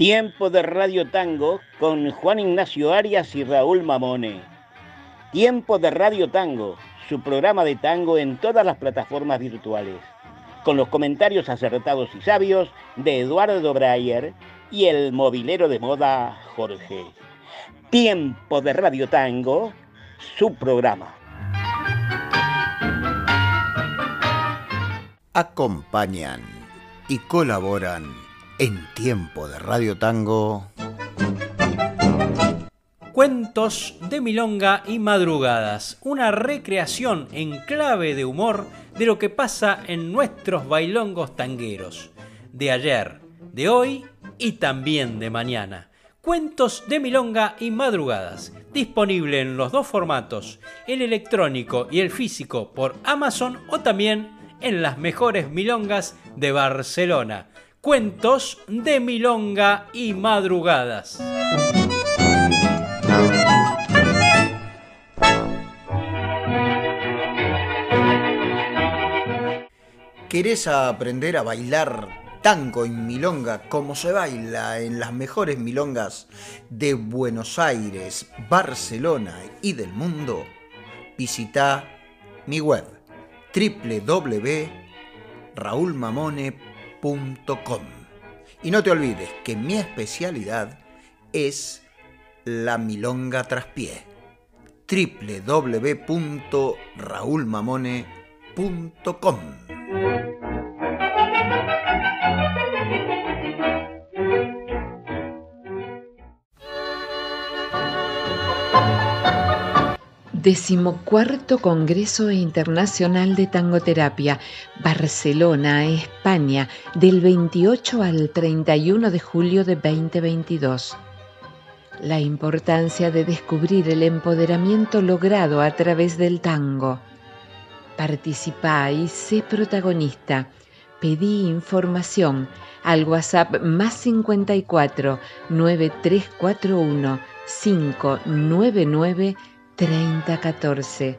Tiempo de Radio Tango con Juan Ignacio Arias y Raúl Mamone. Tiempo de Radio Tango, su programa de tango en todas las plataformas virtuales, con los comentarios acertados y sabios de Eduardo Breyer y el movilero de moda Jorge. Tiempo de Radio Tango, su programa. Acompañan y colaboran en tiempo de Radio Tango. Cuentos de Milonga y Madrugadas, una recreación en clave de humor de lo que pasa en nuestros bailongos tangueros, de ayer, de hoy y también de mañana. Cuentos de Milonga y Madrugadas, disponible en los dos formatos, el electrónico y el físico por Amazon o también en las mejores milongas de Barcelona. Cuentos de Milonga y Madrugadas. ¿Querés aprender a bailar tango y milonga como se baila en las mejores milongas de Buenos Aires, Barcelona y del mundo? Visita mi web www.raulmamone.com y no te olvides que mi especialidad es la milonga traspié. www.raulmamone.com Decimocuarto Congreso Internacional de Tangoterapia, Barcelona, España, del 28 al 31 de julio de 2022. La importancia de descubrir el empoderamiento logrado a través del tango. Participa y sé protagonista. Pedí información al WhatsApp más 54 9341 599 3014.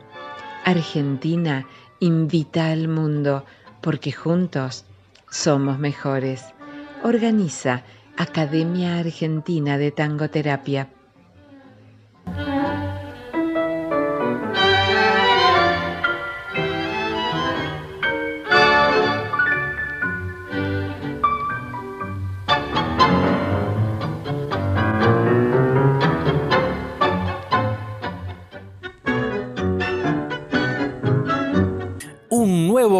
Argentina invita al mundo porque juntos somos mejores. Organiza Academia Argentina de Tangoterapia.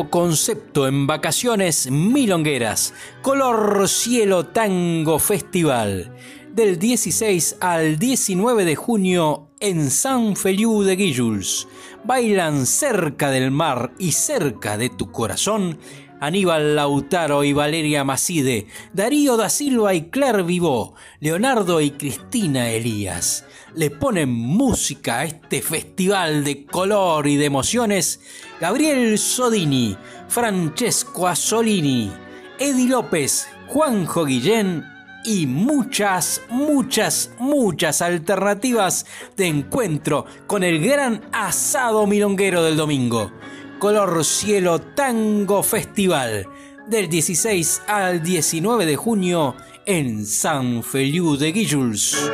Concepto en vacaciones milongueras. Color Cielo Tango Festival. Del 16 al 19 de junio en San Feliu de Guilluls. Bailan cerca del mar y cerca de tu corazón Aníbal Lautaro y Valeria Macide, Darío da Silva y Claire Vivó, Leonardo y Cristina Elías. Le ponen música a este festival de color y de emociones Gabriel Sodini, Francesco Asolini, Edi López, Juanjo Guillén y muchas, muchas, muchas alternativas de encuentro con el gran asado milonguero del domingo. Color Cielo Tango Festival del 16 al 19 de junio en San Feliu de Guilluls.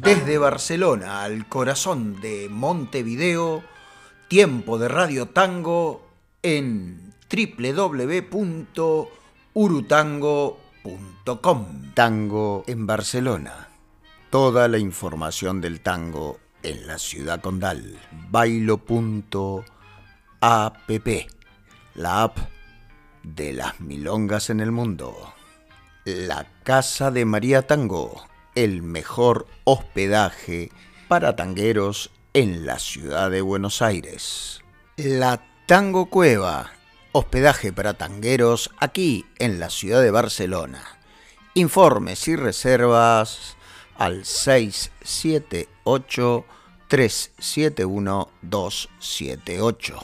Desde Barcelona al corazón de Montevideo, tiempo de Radio Tango en www.urutango.com. Tango en Barcelona. Toda la información del tango en la ciudad condal. Bailo.com app, la app de las milongas en el mundo. La Casa de María Tango, el mejor hospedaje para tangueros en la ciudad de Buenos Aires. La Tango Cueva, hospedaje para tangueros aquí en la ciudad de Barcelona. Informes y reservas al 678 371 278.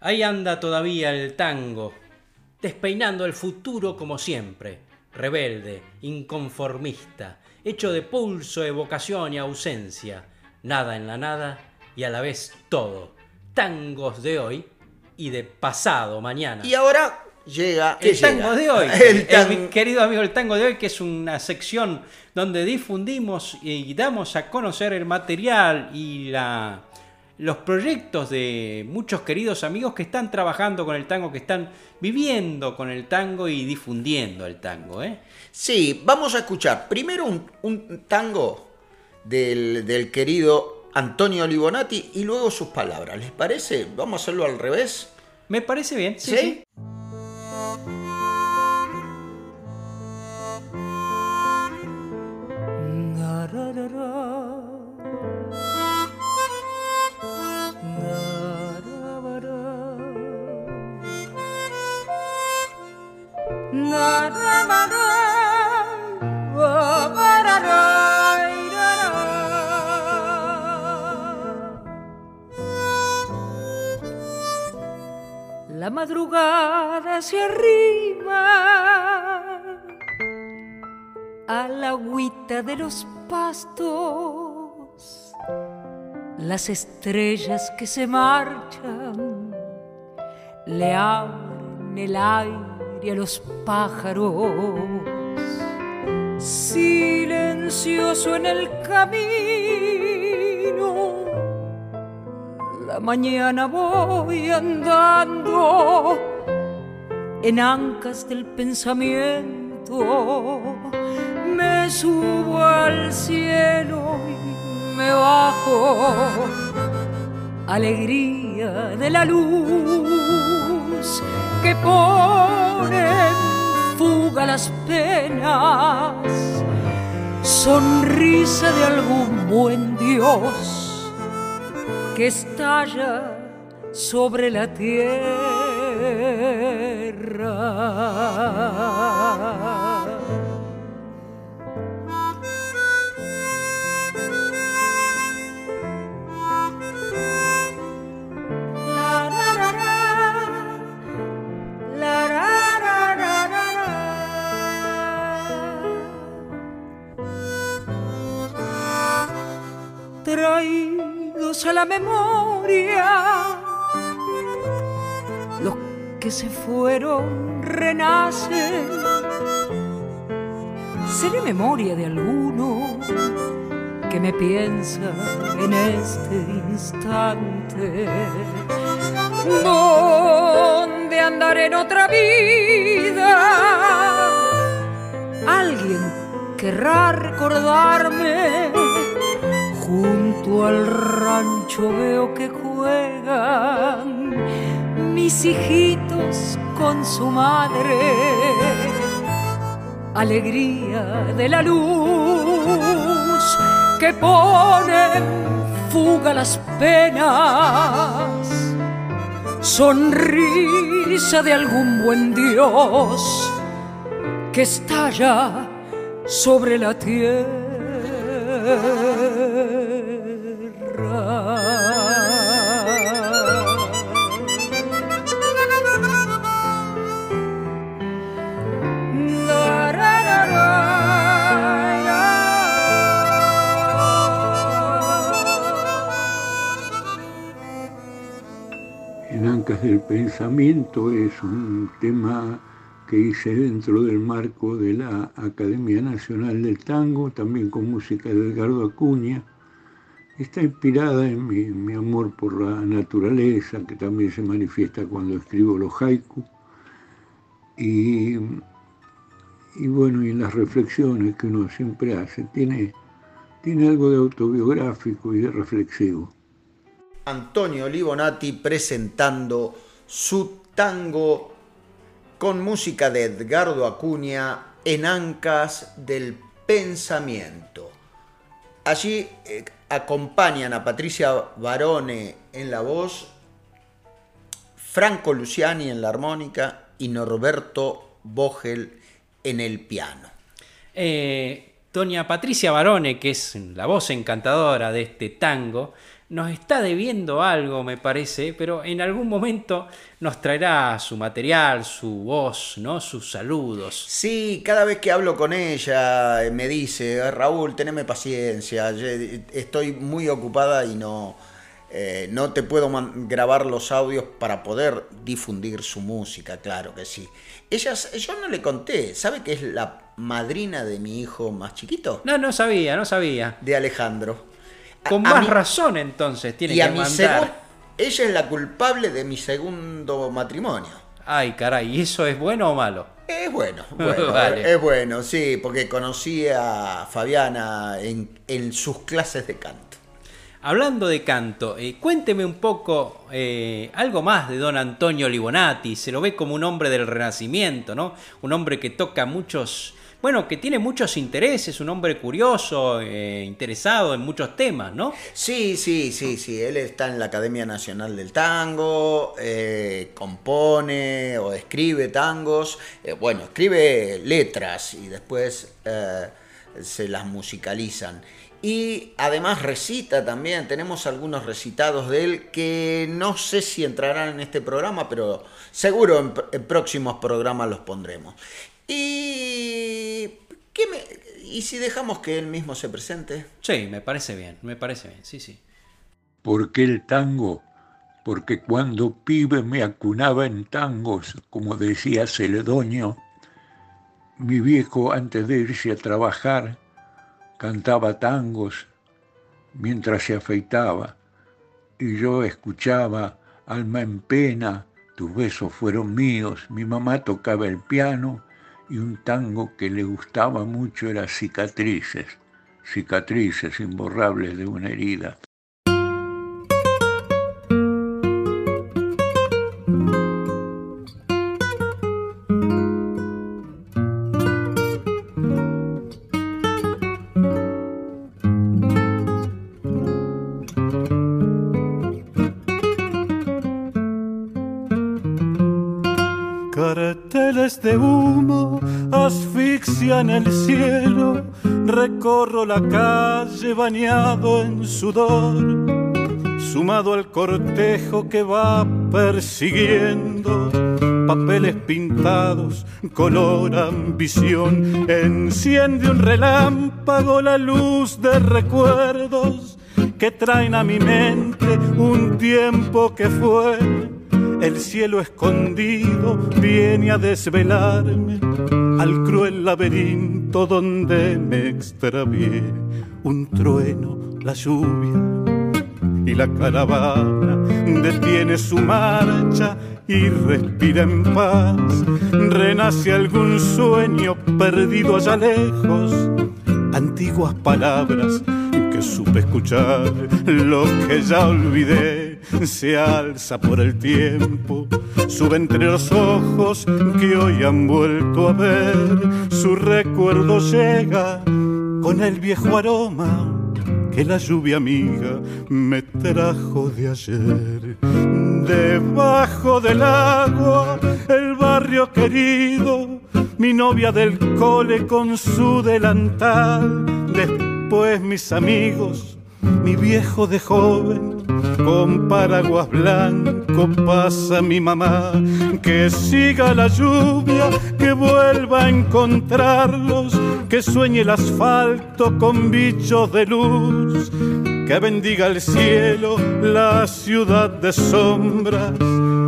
Ahí anda todavía el tango, despeinando el futuro como siempre, rebelde, inconformista, hecho de pulso, evocación y ausencia, nada en la nada y a la vez todo, tangos de hoy y de pasado mañana. Y ahora llega. El tango de hoy. El mi querido amigo, el tango de hoy, que es una sección donde difundimos y damos a conocer el material y la, los proyectos de muchos queridos amigos que están trabajando con el tango, que están viviendo con el tango y difundiendo el tango. ¿eh? Sí, vamos a escuchar primero un, tango del, del, querido Antonio Libonati y luego sus palabras. ¿Les parece? Vamos a hacerlo al revés. Me parece bien, sí. ¿Sí? La madrugada se arrima a la agüita de los pastos, las estrellas que se marchan le abren el aire a los pájaros. Silencioso en el camino, la mañana voy andando en ancas del pensamiento me subo al cielo y me bajo. Alegría de la luz que pone fuga las penas. Sonrisa de algún buen Dios que estalla sobre la tierra. A la memoria. Los que se fueron renacen. ¿Seré memoria de alguno que me piensa en este instante? ¿Dónde andaré en otra vida? Alguien querrá recordarme Junto al rancho veo que juegan mis hijitos con su madre. Alegría de la luz que pone en fuga las penas. Sonrisa de algún buen Dios que estalla sobre la tierra. Del Pensamiento es un tema que hice dentro del marco de la Academia Nacional del Tango, también con música de Edgardo Acuña. Está inspirada en mi, amor por la naturaleza, que también se manifiesta cuando escribo los haiku. Y, y bueno, y las reflexiones que uno siempre hace, tiene, tiene algo de autobiográfico y de reflexivo. Antonio Libonati presentando su tango con música de Edgardo Acuña en Ancas del Pensamiento. Allí eh, acompañan a Patricia Barone en la voz, Franco Luciani en la armónica y Norberto Bogel en el piano. Eh, doña Patricia Barone, que es la voz encantadora de este tango, nos está debiendo algo, me parece, pero en algún momento nos traerá su material, su voz, ¿no? Sus saludos. Sí, cada vez que hablo con ella eh, me dice, Raúl, teneme paciencia, estoy muy ocupada y no, eh, no te puedo grabar los audios para poder difundir su música, claro que sí. Ella, yo no le conté, ¿sabe que es la madrina de mi hijo más chiquito? No, no sabía, no sabía. De Alejandro. Con más razón entonces tiene que mandar. Ella es la culpable de mi segundo matrimonio. Ay, caray, ¿y eso es bueno o malo? Es bueno, es bueno, sí, porque conocí a Fabiana en, en sus clases de canto. Hablando de canto, eh, cuénteme un poco eh, algo más de don Antonio Libonati. Se lo ve como un hombre del Renacimiento, ¿no? Un hombre que toca muchos, bueno, que tiene muchos intereses, un hombre curioso, eh, interesado en muchos temas, ¿no? Sí, sí, sí, sí. Él está en la Academia Nacional del Tango, compone o escribe tangos. bueno, escribe letras y después se las musicalizan. Y además recita también, tenemos algunos recitados de él que no sé si entrarán en este programa, pero seguro en, próximos programas los pondremos. Y, ¿qué ¿Y si dejamos que él mismo se presente? Sí, me parece bien, me parece bien, sí, sí. ¿Por qué el tango? Porque cuando pibe me acunaba en tangos, como decía Celedonio, mi viejo antes de irse a trabajar, cantaba tangos mientras se afeitaba y yo escuchaba Alma en pena, tus besos fueron míos, mi mamá tocaba el piano y un tango que le gustaba mucho era Cicatrices, cicatrices imborrables de una herida. De humo asfixia en el cielo, recorro la calle bañado en sudor, sumado al cortejo que va persiguiendo. Papeles pintados, color ambición, enciende un relámpago la luz de recuerdos que traen a mi mente un tiempo que fue el cielo escondido viene a desvelarme al cruel laberinto donde me extravié. Un trueno, la lluvia y la caravana detiene su marcha y respira en paz. Renace algún sueño perdido allá lejos, antiguas palabras que supe escuchar, lo que ya olvidé se alza por el tiempo, sube entre los ojos que hoy han vuelto a ver, su recuerdo llega con el viejo aroma que la lluvia amiga me trajo de ayer. Debajo del agua, el barrio querido, mi novia del cole con su delantal, después mis amigos, mi viejo de joven con paraguas blanco pasa mi mamá, que siga la lluvia, que vuelva a encontrarlos, que sueñe el asfalto con bichos de luz, que bendiga el cielo, la ciudad de sombras,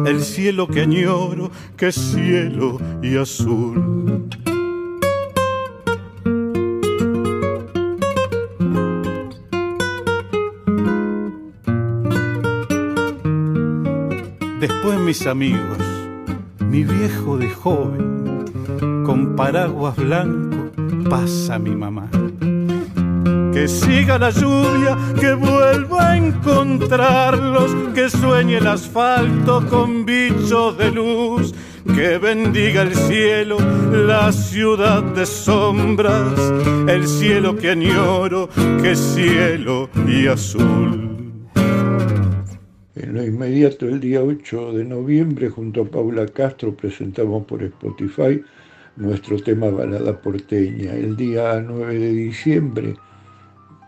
el cielo que añoro, que cielo y azul. Después mis amigos, mi viejo de joven, con paraguas blanco pasa mi mamá. Que siga la lluvia, que vuelva a encontrarlos, que sueñe el asfalto con bichos de luz, que bendiga el cielo, la ciudad de sombras, el cielo que añoro, que cielo y azul. En lo inmediato, el día 8 de noviembre, junto a Paula Castro, presentamos por Spotify nuestro tema Balada Porteña. El día 9 de diciembre,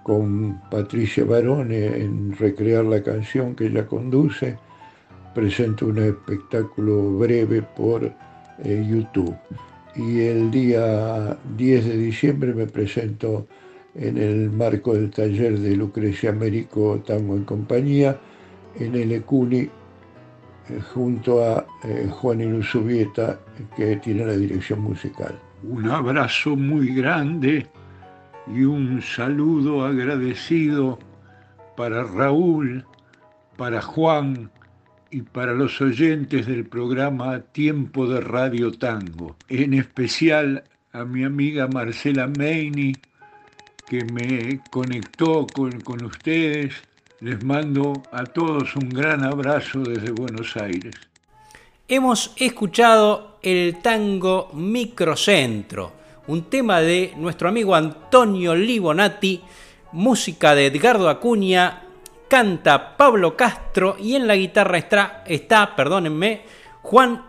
con Patricia Barone en recrear la canción que ella conduce, presento un espectáculo breve por eh, YouTube. Y el día 10 de diciembre me presento en el marco del taller de Lucrecia Américo Tango en Compañía en el ECUNI eh, junto a eh, Juan Inusubieta, que tiene la dirección musical. Un abrazo muy grande y un saludo agradecido para Raúl, para Juan y para los oyentes del programa Tiempo de Radio Tango, en especial a mi amiga Marcela Meini, que me conectó con, con ustedes. Les mando a todos un gran abrazo desde Buenos Aires. Hemos escuchado el tango Microcentro, un tema de nuestro amigo Antonio Libonati, música de Edgardo Acuña, canta Pablo Castro y en la guitarra está, está perdónenme, Juan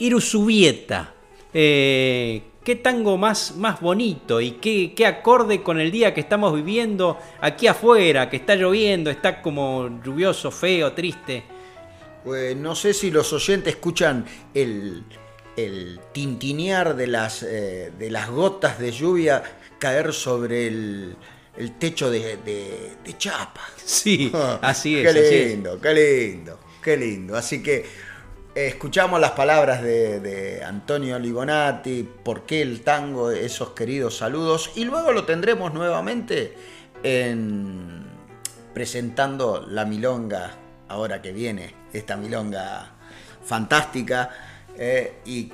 Iruzubieta. Eh, qué tango más, más bonito y qué, qué, acorde con el día que estamos viviendo aquí afuera, que está lloviendo, está como lluvioso, feo, triste. Pues no sé si los oyentes escuchan el, el tintinear de las, eh, de las gotas de lluvia caer sobre el, el techo de, de, de, chapa. Sí, así es. Qué lindo, es. qué lindo, qué lindo. Así que escuchamos las palabras de, Antonio Libonati, por qué el tango, esos queridos saludos, y luego lo tendremos nuevamente en, presentando la milonga, ahora que viene, esta milonga fantástica. Eh, y,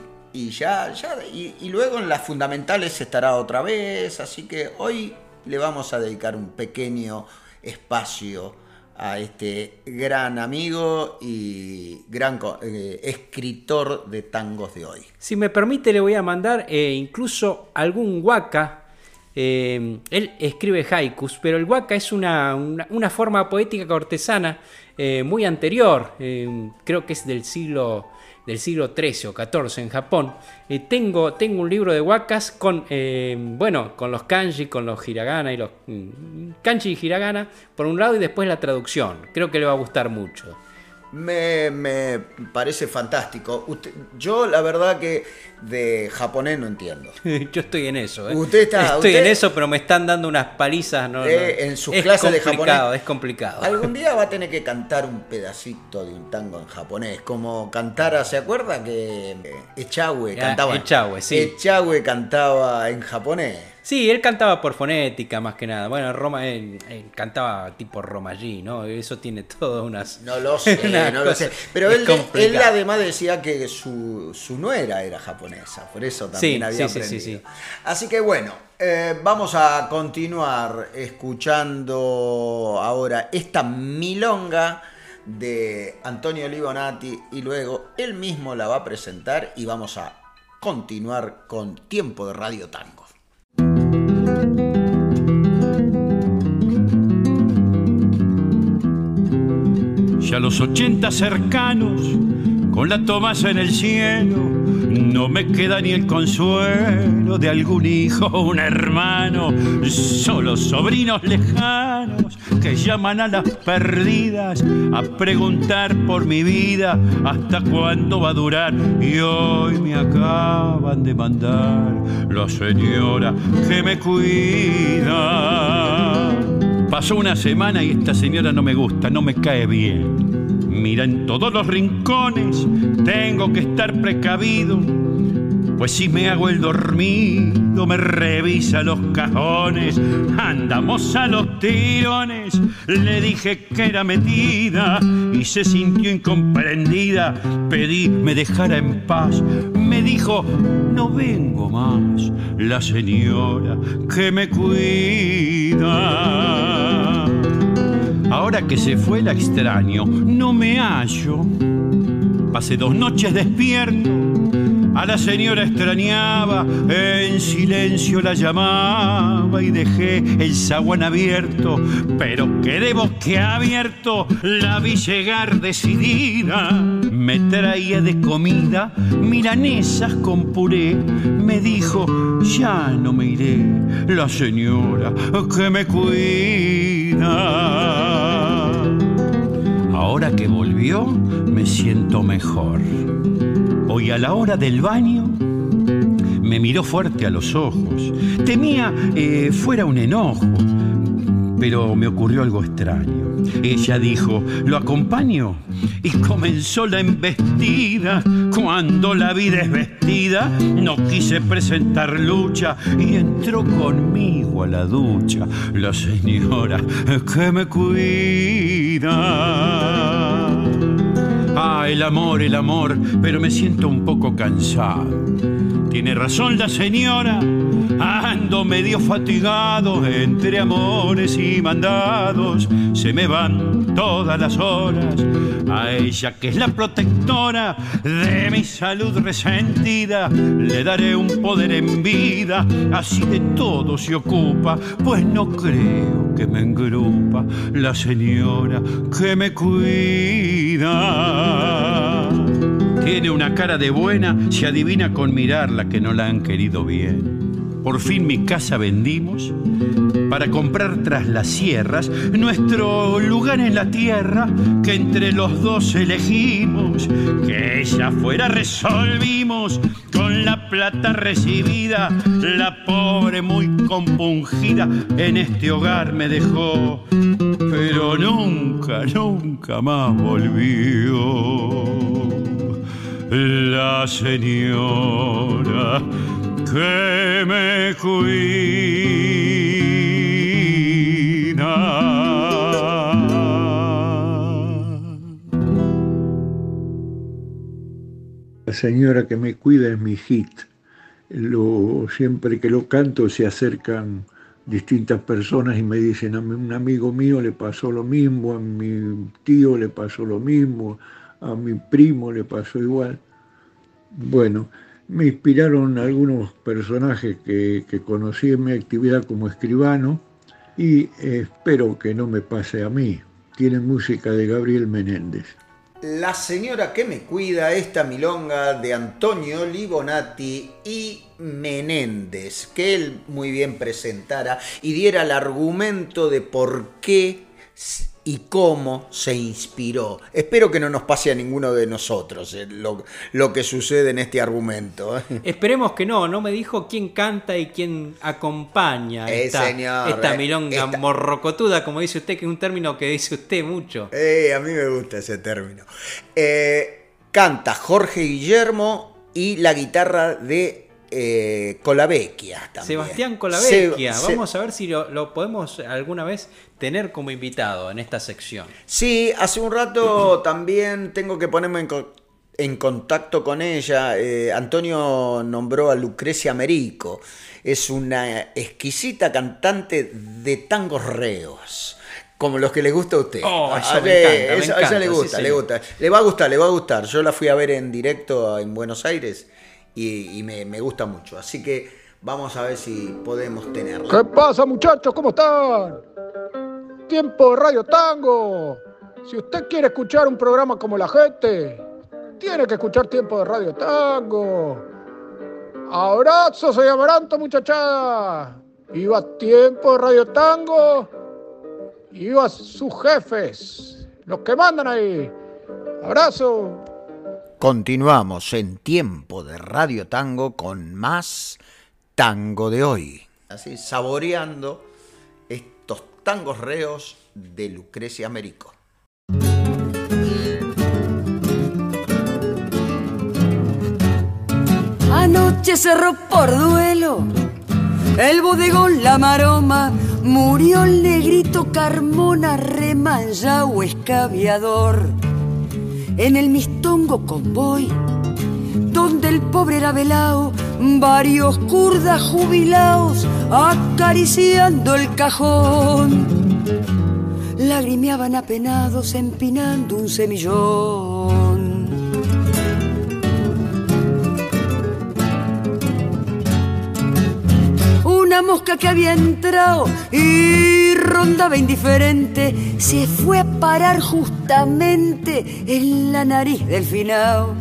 ya, ya y, luego en las fundamentales estará otra vez, así que hoy le vamos a dedicar un pequeño espacio a este gran amigo y gran eh, escritor de tangos de hoy. Si me permite le voy a mandar eh, incluso algún waka. Eh, él escribe haikus, pero el waka es una, una, una forma poética cortesana muy anterior, creo que es del siglo del siglo XIII o XIV en Japón. Tengo, tengo un libro de wakas con, eh, bueno, con los kanji, con los hiragana y los mm, kanji y hiragana por un lado y después la traducción. Creo que le va a gustar mucho. Me, me parece fantástico. Usted, yo la verdad que de japonés no entiendo. yo estoy en eso. ¿eh? Usted está, estoy usted, en eso, pero me están dando unas palizas. No, eh, no. En sus es clases de japonés. Es complicado. Algún día va a tener que cantar un pedacito de un tango en japonés. Como cantara, ¿se acuerda que Echagüe cantaba? Ah, Echagüe, sí. Echagüe cantaba en japonés. Sí, él cantaba por fonética más que nada. Bueno, Roma, él, él cantaba tipo Roma-G, ¿no? Eso tiene todas unas. No lo sé, no lo sé. Pero él, él, además decía que su, su, nuera era japonesa, por eso también sí, había sí, aprendido. Sí, sí, Así que bueno, eh, vamos a continuar escuchando ahora esta milonga de Antonio Libonati y luego él mismo la va a presentar y vamos a continuar con Tiempo de Radio Tango. Ya los ochenta cercanos, con la tomasa en el cielo, no me queda ni el consuelo de algún hijo o un hermano, solo sobrinos lejanos que llaman a las perdidas a preguntar por mi vida hasta cuándo va a durar. Y hoy me acaban de mandar la señora que me cuida. Pasó una semana y esta señora no me gusta, no me cae bien. Mira en todos los rincones, tengo que estar precavido. Pues si me hago el dormido, me revisa los cajones. Andamos a los tirones. Le dije que era metida y se sintió incomprendida. Pedí me dejara en paz. Me dijo, no vengo más. La señora que me cuida. Ahora que se fue la extraño, no me hallo. Pasé dos noches despierto a la señora extrañaba, en silencio la llamaba y dejé el zaguán abierto, pero quedé abierto, la vi llegar decidida. Me traía de comida milanesas con puré, me dijo, ya no me iré, la señora que me cuida. Ahora que volvió, me siento mejor. Hoy a la hora del baño me miró fuerte a los ojos. Temía eh, fuera un enojo, pero me ocurrió algo extraño. Ella dijo, ¿lo acompaño? Y comenzó la embestida. Cuando la vida es vestida, no quise presentar lucha y entró conmigo a la ducha la señora que me cuida. Ah, el amor, el amor, pero me siento un poco cansado. Tiene razón la señora Ando medio fatigado entre amores y mandados. Se me van todas las horas. A ella que es la protectora de mi salud resentida, le daré un poder en vida. Así de todo se ocupa, pues no creo que me engrupa la señora que me cuida. Tiene una cara de buena, se adivina con mirarla que no la han querido bien. Por fin mi casa vendimos para comprar tras las sierras nuestro lugar en la tierra que entre los dos elegimos. Que ella fuera resolvimos con la plata recibida. La pobre muy compungida en este hogar me dejó, pero nunca, nunca más volvió. La señora que me cuida. La señora que me cuida es mi hit. Lo, siempre que lo canto se acercan distintas personas y me dicen, a un amigo mío le pasó lo mismo, a mi tío le pasó lo mismo, a mi primo le pasó igual. Bueno, me inspiraron algunos personajes que, conocí en mi actividad como escribano y espero que no me pase a mí. Tiene música de Gabriel Menéndez. La señora que me cuida, esta milonga de Antonio Libonati y Menéndez, que él muy bien presentara y diera el argumento de por qué y cómo se inspiró. Espero que no nos pase a ninguno de nosotros eh, lo, que sucede en este argumento. ¿eh? Esperemos que no, no me dijo quién canta y quién acompaña eh, esta, señor, esta milonga morrocotuda, como dice usted, que es un término que dice usted mucho. a mí me gusta ese término. canta Jorge Guillermo y la guitarra de eh, Colavecchia también. Sebastián Colavecchia. Vamos a ver si lo, podemos alguna vez tener como invitado en esta sección. Sí, hace un rato también tengo que ponerme en, contacto con ella. Eh, Antonio nombró a Lucrecia Merico. Es una exquisita cantante de tangos reos. Como los que le gusta a usted. Oh, a, ella le gusta, le gusta. Le va a gustar, le va a gustar. Yo la fui a ver en directo en Buenos Aires y, me, gusta mucho. Así que vamos a ver si podemos tenerlo. ¿Qué pasa muchachos? ¿Cómo están? Tiempo de Radio Tango. Si usted quiere escuchar un programa como la gente, tiene que escuchar Tiempo de Radio Tango. Abrazo, soy Amaranto, muchachada. Iba Tiempo de Radio Tango. Iba sus jefes, los que mandan ahí. Abrazo. Continuamos en tiempo de Radio Tango con más tango de hoy. Así, saboreando estos tangos reos de Lucrecia Américo. Anoche cerró por duelo el bodegón La Maroma, murió el negrito Carmona, o escaviador en el mistongo convoy, donde el pobre era velao, varios kurdas jubilados acariciando el cajón. Lagrimeaban apenados empinando un semillón. Mosca que había entrado y rondaba indiferente se fue a parar justamente en la nariz del finao.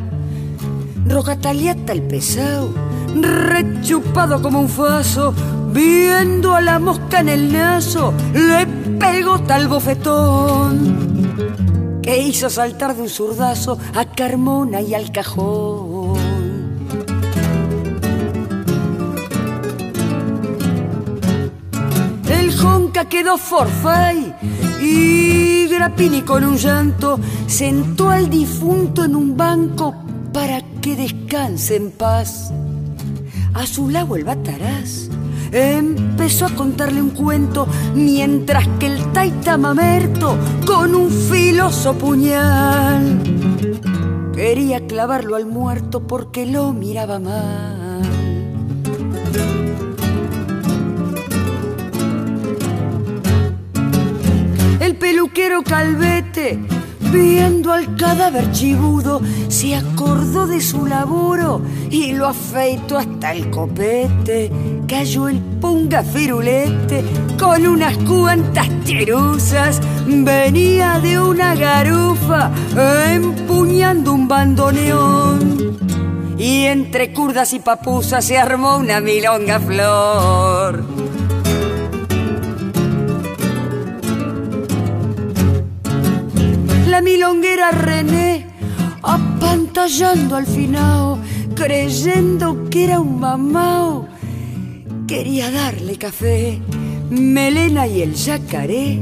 Roja taliata el pesado, rechupado como un faso, viendo a la mosca en el naso, le pegó tal bofetón que hizo saltar de un zurdazo a Carmona y al cajón. Quedó forfait y Grapini con un llanto sentó al difunto en un banco para que descanse en paz. A su lado el bataraz empezó a contarle un cuento mientras que el taita mamerto con un filoso puñal quería clavarlo al muerto porque lo miraba mal. El peluquero calvete Viendo al cadáver chibudo, se acordó de su laburo y lo afeitó hasta el copete. Cayó el punga firulete con unas cuantas cheruzas. Venía de una garufa empuñando un bandoneón. Y entre curdas y papusas se armó una milonga flor. La milonguera René, apantallando al finao, creyendo que era un mamao. Quería darle café. Melena y el yacaré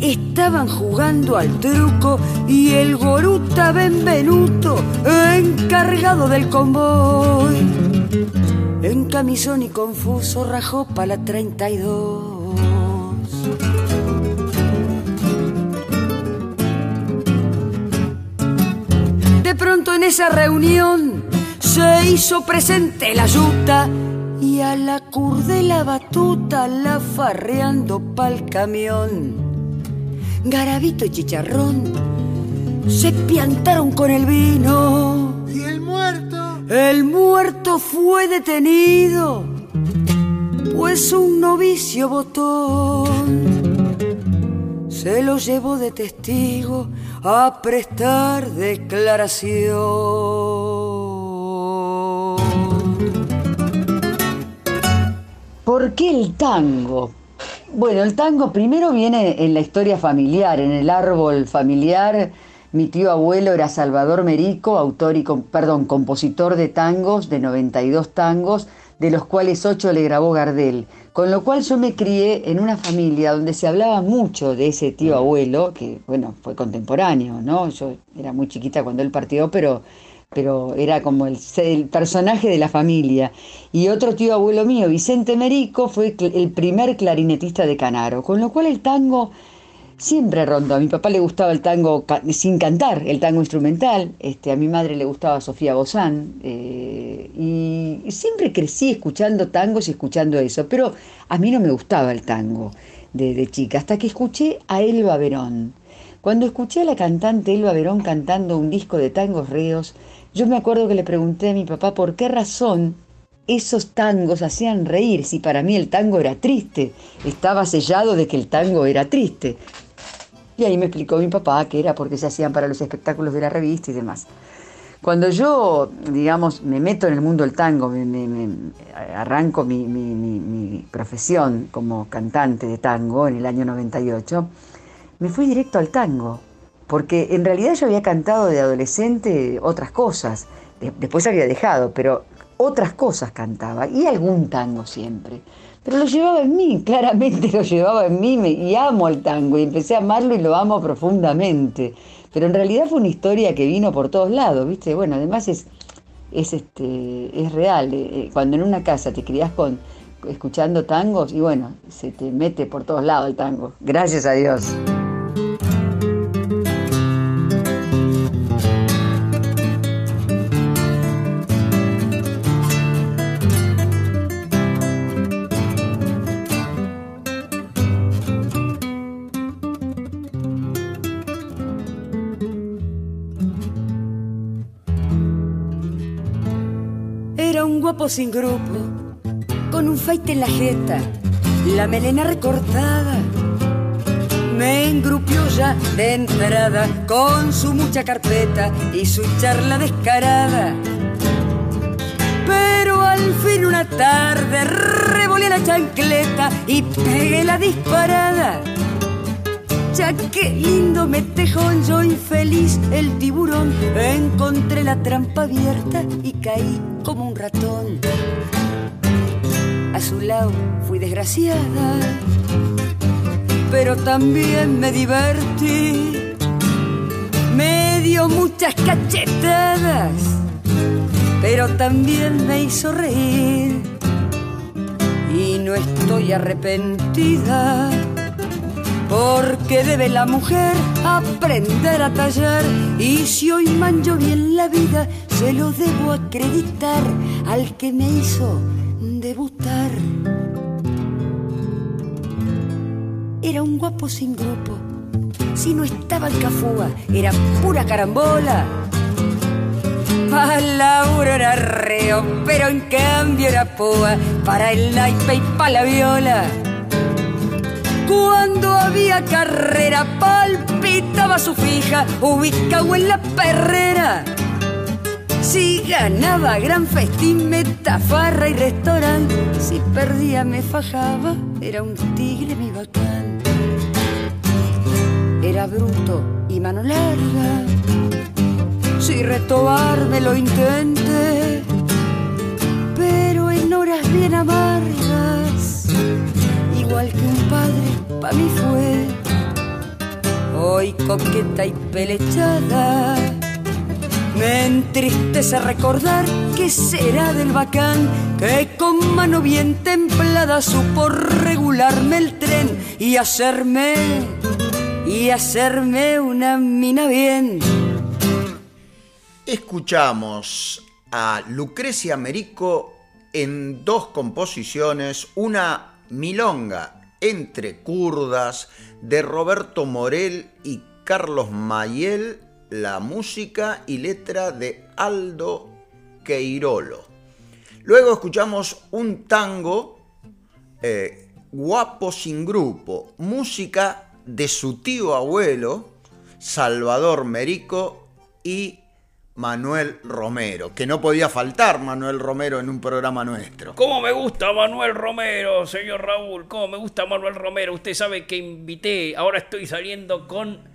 estaban jugando al truco y el goruta Benvenuto, encargado del convoy, en camisón y confuso rajó para la 32. Esa reunión se hizo presente la yuta y a la cur de la batuta la farreando pa'l camión. Garabito y chicharrón se piantaron con el vino. ¿Y el muerto? El muerto fue detenido, pues un novicio botón se lo llevó de testigo a prestar declaración. ¿Por qué el tango? Bueno, el tango primero viene en la historia familiar, en el árbol familiar. Mi tío abuelo era Salvador Merico, autor y, perdón, compositor de tangos, de 92 tangos, de los cuales 8 le grabó Gardel. Con lo cual yo me crié en una familia donde se hablaba mucho de ese tío abuelo, que bueno, fue contemporáneo, ¿no? Yo era muy chiquita cuando él partió, pero, pero era como el, el personaje de la familia. Y otro tío abuelo mío, Vicente Merico, fue el primer clarinetista de Canaro, con lo cual el tango siempre rondó. A mi papá le gustaba el tango sin cantar, el tango instrumental. Este, a mi madre le gustaba Sofía Bozán. Eh, y siempre crecí escuchando tangos y escuchando eso. Pero a mí no me gustaba el tango de, chica, hasta que escuché a Elba Verón. Cuando escuché a la cantante Elba Verón cantando un disco de tangos reos, yo me acuerdo que le pregunté a mi papá por qué razón esos tangos hacían reír si para mí el tango era triste. Estaba sellado de que el tango era triste. Y ahí me explicó mi papá que era porque se hacían para los espectáculos de la revista y demás. Cuando yo, digamos, me meto en el mundo del tango, me, arranco mi, profesión como cantante de tango en el año 98, me fui directo al tango, porque en realidad yo había cantado de adolescente otras cosas, después había dejado, pero otras cosas cantaba y algún tango siempre pero lo llevaba en mí, claramente lo llevaba en mí y amo el tango y empecé a amarlo y lo amo profundamente. Pero en realidad fue una historia que vino por todos lados, ¿viste? Bueno, además es, es, este, es real. Eh, eh, cuando en una casa te criás con, escuchando tangos y bueno, se te mete por todos lados el tango. Gracias a Dios. Sin grupo, con un feite en la jeta, la melena recortada. Me engrupió ya de entrada con su mucha carpeta y su charla descarada. Pero al fin una tarde revolé la chancleta y pegué la disparada ya qué lindo me tejón, yo infeliz el tiburón. Encontré la trampa abierta y caí como un ratón. A su lado fui desgraciada pero también me divertí. Me dio muchas cachetadas, pero también me hizo reír. Y no estoy arrepentida, porque debe la mujer aprender a tallar. Y si hoy manjo bien la vida, se lo debo acreditar al que me hizo debutar. Era un guapo sin grupo. Si no estaba el cafúa, era pura carambola. Para era reo, pero en cambio era púa. Para el naipe y para la viola. Cuando había carrera, palpitaba su fija, ubicado en la perrera. Si ganaba gran festín, metafarra y restaurante. Si perdía, me fajaba, era un tigre mi bacán. Era bruto y mano larga. Si retobarme lo intenté, pero en horas bien amargas, igual que un padre para mí fue. Hoy coqueta y pelechada me entristece recordar que será del bacán que con mano bien templada supo regularme el tren y hacerme, y hacerme una mina bien. Escuchamos a Lucrecia Merico en dos composiciones, una milonga entre kurdas de Roberto Morel y Carlos Mayel la música y letra de Aldo Queirolo. Luego escuchamos un tango eh, guapo sin grupo, música de su tío abuelo, Salvador Merico y Manuel Romero, que no podía faltar Manuel Romero en un programa nuestro. ¿Cómo me gusta Manuel Romero, señor Raúl? ¿Cómo me gusta Manuel Romero? Usted sabe que invité, ahora estoy saliendo con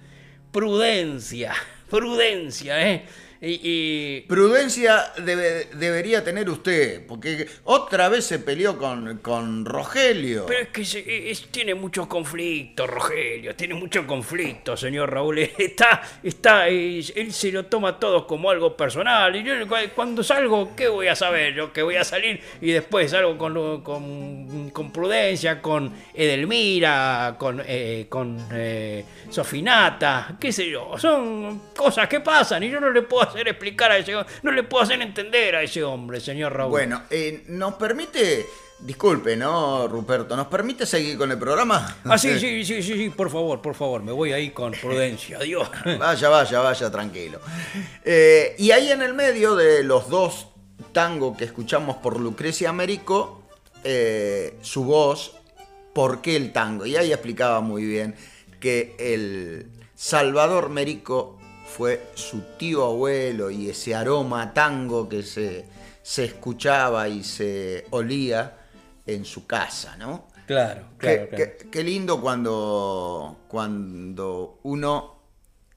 prudencia prudencia, ¿eh? Y, Prudencia debería tener usted, porque otra vez se peleó con, con Rogelio. Pero es que tiene muchos conflictos, Rogelio, tiene muchos conflictos, señor Raúl. Está, está, él se lo toma todo como algo personal. Y yo cuando salgo, ¿qué voy a saber? Yo que voy a salir y después salgo con, con, con Prudencia, con Edelmira, con, eh, con eh, Sofinata, qué sé yo. Son cosas que pasan y yo no le puedo hacer explicar a ese no le puedo hacer entender a ese hombre, señor Raúl. Bueno, eh, nos permite, disculpe, ¿no, Ruperto? ¿Nos permite seguir con el programa? Ah, sí, sí, sí, sí, sí, por favor, por favor, me voy ahí con prudencia, adiós. Vaya, vaya, vaya, tranquilo. Eh, y ahí en el medio de los dos tangos que escuchamos por Lucrecia Américo, eh, su voz, ¿por qué el tango? Y ahí explicaba muy bien que el Salvador Merico fue su tío abuelo y ese aroma tango que se, se escuchaba y se olía en su casa, ¿no? Claro, claro. Qué, lindo cuando, cuando uno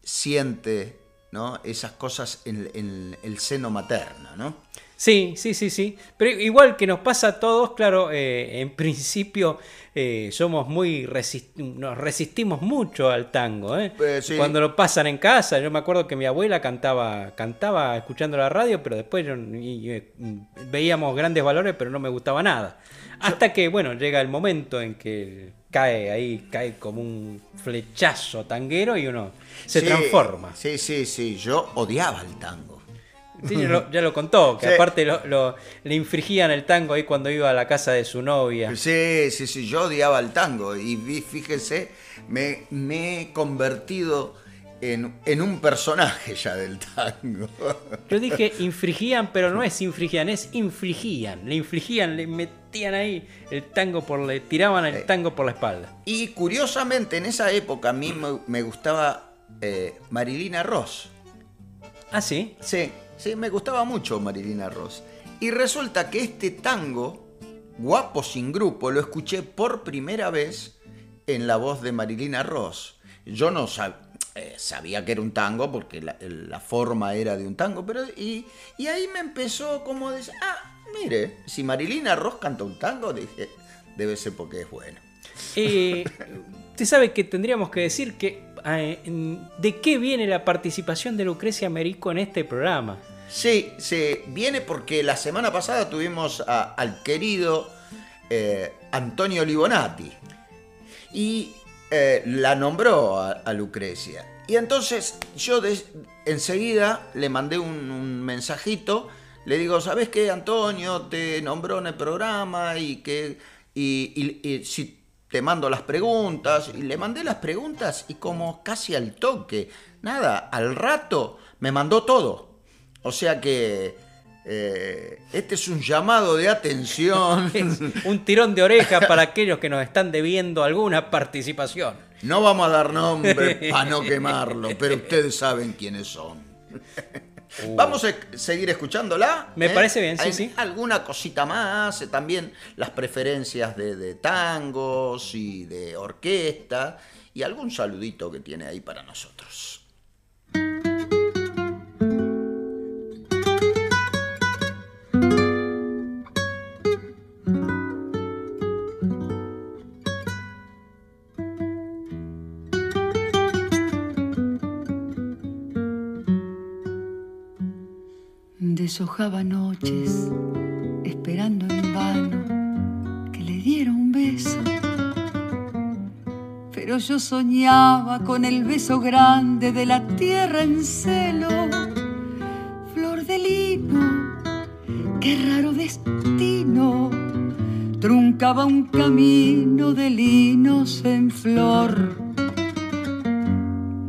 siente ¿no? esas cosas en, en, el seno materno, ¿no? Sí, sí, sí, sí. Pero igual que nos pasa a todos, claro, eh, en principio eh, somos muy nos resistimos mucho al tango. ¿eh? Pues Cuando lo pasan en casa, yo me acuerdo que mi abuela cantaba, cantaba escuchando la radio, pero después veíamos grandes valores, pero no me gustaba nada. Hasta que, bueno, llega el momento en que cae ahí, cae como un flechazo tanguero y uno se transforma. Sí, sí, sí, yo odiaba el tango. Sí, ya lo, contó, que aparte lo, le infringían el tango ahí cuando iba a la casa de su novia. Sí, sí, sí, yo odiaba el tango y fíjese, me, me he convertido en, en, un personaje ya del tango. Yo dije infringían, pero no es infringían, es infligían. Le infligían, le metían ahí el tango por le tiraban el tango por la espalda. Y curiosamente en esa época a mí me, gustaba eh, Marilina Ross. ¿Ah, sí? Sí, Sí, me gustaba mucho Marilina Ross. Y resulta que este tango, Guapo sin grupo, lo escuché por primera vez en la voz de Marilina Ross. Yo no eh, sabía que era un tango porque la, forma era de un tango, pero y, y ahí me empezó como decir, ah, mire, si Marilina Ross canta un tango, dije, debe ser porque es bueno. Eh, usted sabe que tendríamos que decir que de qué viene la participación de Lucrecia Merico en este programa. Sí, sí, viene porque la semana pasada tuvimos al querido eh, Antonio Libonati y eh, la nombró a, Lucrecia. Y entonces yo enseguida le mandé un, mensajito, le digo, ¿sabes qué, Antonio? Te nombró en el programa y que y, si te mando las preguntas, y le mandé las preguntas y como casi al toque, nada, al rato me mandó todo. O sea que eh, este es un llamado de atención. un tirón de oreja para aquellos que nos están debiendo alguna participación. No vamos a dar nombre para no quemarlo, pero ustedes saben quiénes son. Uh. Vamos a seguir escuchándola. Me ¿eh? parece bien, sí, sí. Alguna cosita más, eh, también las preferencias de, de tangos y de orquesta y algún saludito que tiene ahí para nosotros. Deshojaba noches esperando en vano que le diera un beso. Pero yo soñaba con el beso grande de la tierra en celo. Flor de lino, qué raro destino, truncaba un camino de linos en flor.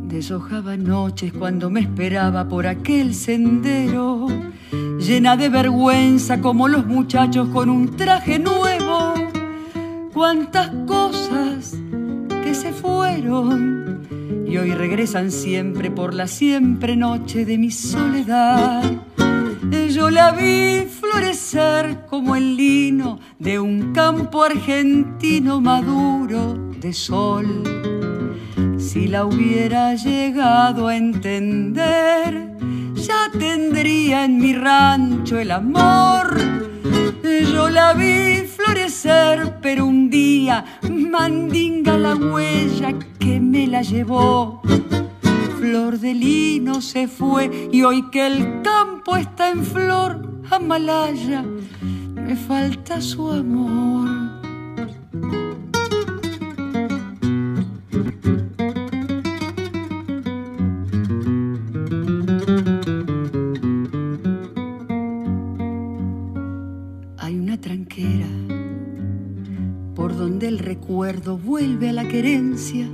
Deshojaba noches cuando me esperaba por aquel sendero llena de vergüenza como los muchachos con un traje nuevo. Cuántas cosas que se fueron y hoy regresan siempre por la siempre noche de mi soledad. Yo la vi florecer como el lino de un campo argentino maduro de sol. Si la hubiera llegado a entender, ya tendría en mi rancho el amor. Yo la vi florecer, pero un día mandinga la huella que me la llevó. Flor de lino se fue y hoy que el campo está en flor, Amalaya, me falta su amor. Vuelve a la querencia,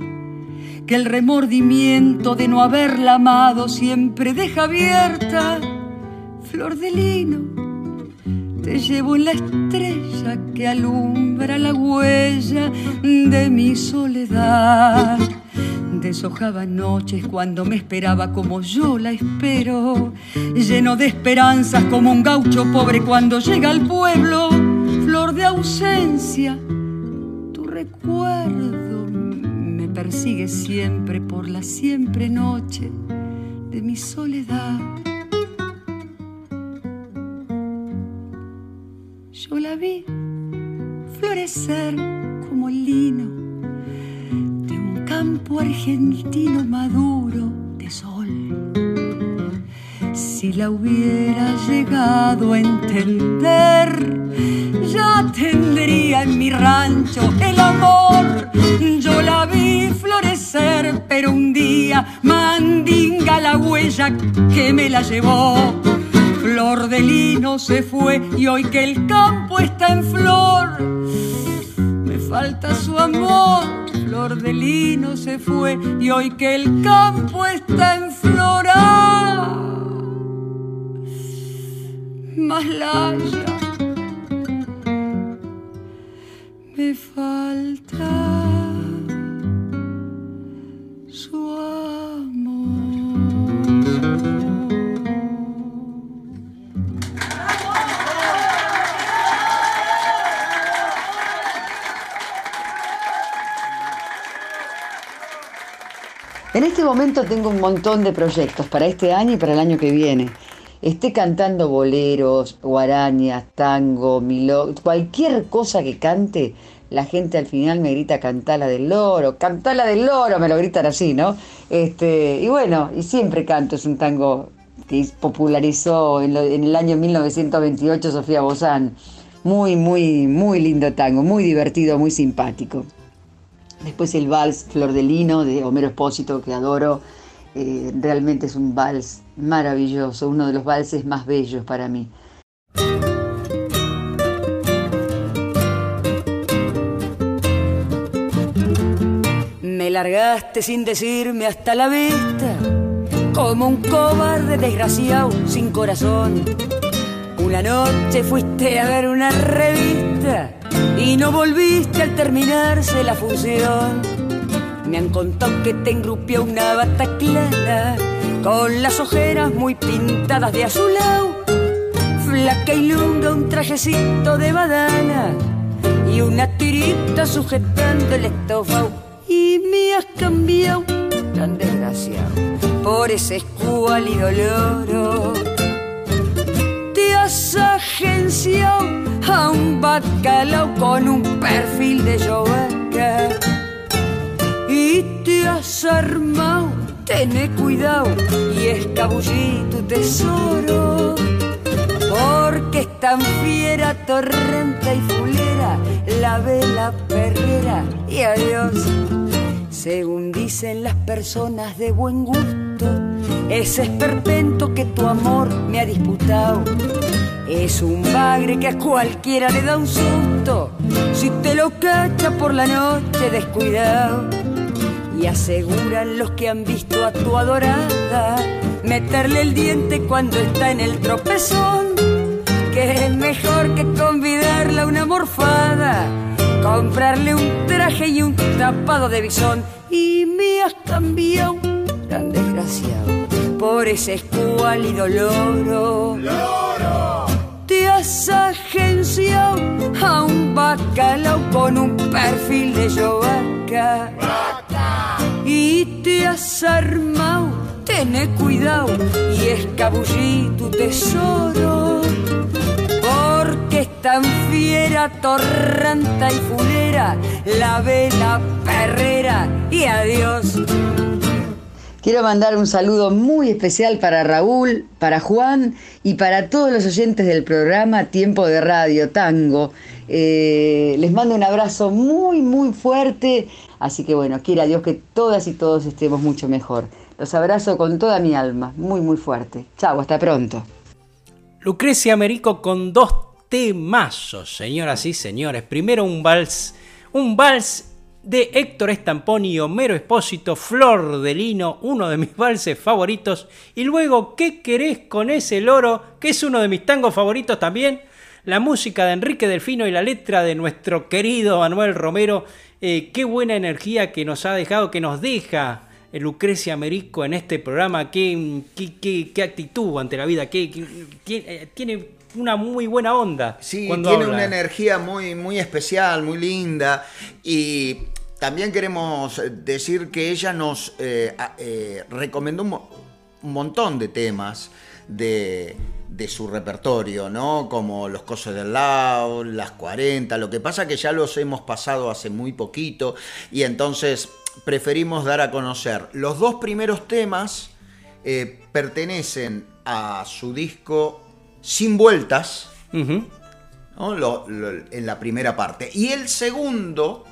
que el remordimiento de no haberla amado siempre deja abierta. Flor de lino, te llevo en la estrella que alumbra la huella de mi soledad. Deshojaba noches cuando me esperaba como yo la espero, lleno de esperanzas como un gaucho pobre cuando llega al pueblo, flor de ausencia recuerdo me persigue siempre por la siempre noche de mi soledad. Yo la vi florecer como lino de un campo argentino maduro. Si la hubiera llegado a entender, ya tendría en mi rancho el amor. Yo la vi florecer, pero un día mandinga la huella que me la llevó. Flor de lino se fue y hoy que el campo está en flor, me falta su amor. Flor de lino se fue y hoy que el campo está en flor, ah, más me falta. En este momento tengo un montón de proyectos para este año y para el año que viene esté cantando boleros, guarañas, tango, miló, cualquier cosa que cante, la gente al final me grita cantala del loro, cantala del loro, me lo gritan así, ¿no? Este, y bueno, y siempre canto, es un tango que popularizó en, en el año 1928 Sofía Bozán. Muy, muy, muy lindo tango, muy divertido, muy simpático. Después el vals Flor de Lino de Homero Espósito, que adoro. Eh, realmente es un vals maravilloso, uno de los valses más bellos para mí. Me largaste sin decirme hasta la vista, como un cobarde desgraciado sin corazón. Una noche fuiste a ver una revista y no volviste al terminarse la función. Me han contado que te engrupió una bata clara con las ojeras muy pintadas de azulao, flaca y lunga un trajecito de badana y una tirita sujetando el estofao. Y me has cambiado, tan desgraciado, por ese escuálido loro. Te has agenciado a un bacalao con un perfil de yovaca y te has armado, tené cuidado y escabullí tu tesoro. Porque es tan fiera, torrenta y fulera, la vela perrera y adiós. Según dicen las personas de buen gusto, ese esperpento que tu amor me ha disputado es un bagre que a cualquiera le da un susto si te lo cacha por la noche descuidado. Y aseguran los que han visto a tu adorada meterle el diente cuando está en el tropezón, que es mejor que convidarla a una morfada, comprarle un traje y un tapado de bisón. Y me has cambiado, tan desgraciado, por ese escuálido loro. ¡Loro! Te has agenciado a un bacalao con un perfil de yovaca. Has armado, tené cuidado y escabullí tu tesoro. Porque es tan fiera, torranta y fulera, la vela perrera y adiós. Quiero mandar un saludo muy especial para Raúl, para Juan y para todos los oyentes del programa Tiempo de Radio Tango. Eh, les mando un abrazo muy, muy fuerte. Así que bueno, quiera Dios que todas y todos estemos mucho mejor. Los abrazo con toda mi alma, muy, muy fuerte. Chau, hasta pronto. Lucrecia Merico con dos temazos, señoras y señores. Primero un vals, un vals de Héctor Estampón y Homero Espósito, Flor de Lino, uno de mis valses favoritos. Y luego, ¿qué querés con ese loro? Que es uno de mis tangos favoritos también. La música de Enrique Delfino y la letra de nuestro querido Manuel Romero. Eh, qué buena energía que nos ha dejado, que nos deja Lucrecia Merico en este programa. Qué, qué, qué, actitud ante la vida. Qué, qué, tiene una muy buena onda. Sí, tiene una energía muy, muy especial, muy linda. Y también queremos decir que ella nos eh, eh, recomendó un, un, montón de temas de, de, su repertorio, ¿no? Como Los Cosos del Lao, Las 40. Lo que pasa que ya los hemos pasado hace muy poquito y entonces preferimos dar a conocer. Los dos primeros temas eh, pertenecen a su disco Sin Vueltas, uh -huh. ¿no? lo, lo, en la primera parte. Y el segundo,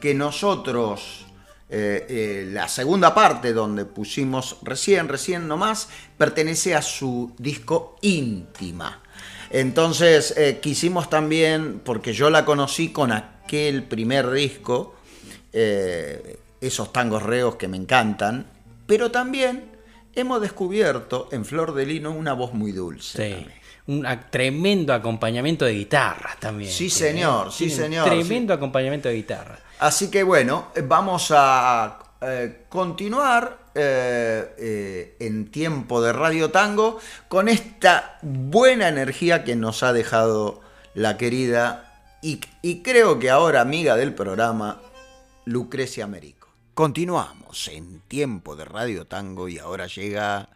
que nosotros, eh, eh, la segunda parte donde pusimos recién, recién nomás, pertenece a su disco Íntima. Entonces eh, quisimos también, porque yo la conocí con aquel primer disco, esos tangos reos que me encantan, pero también hemos descubierto en Flor de Lino una voz muy dulce. Sí. Un tremendo acompañamiento de guitarras también. Sí, señor, sí, señor. Tremendo sí. acompañamiento de guitarra. Así que bueno, vamos a eh, continuar eh, eh, en tiempo de Radio Tango con esta buena energía que nos ha dejado la querida y, y creo que ahora amiga del programa, Lucrecia Merico. Continuamos en tiempo de Radio Tango y ahora llega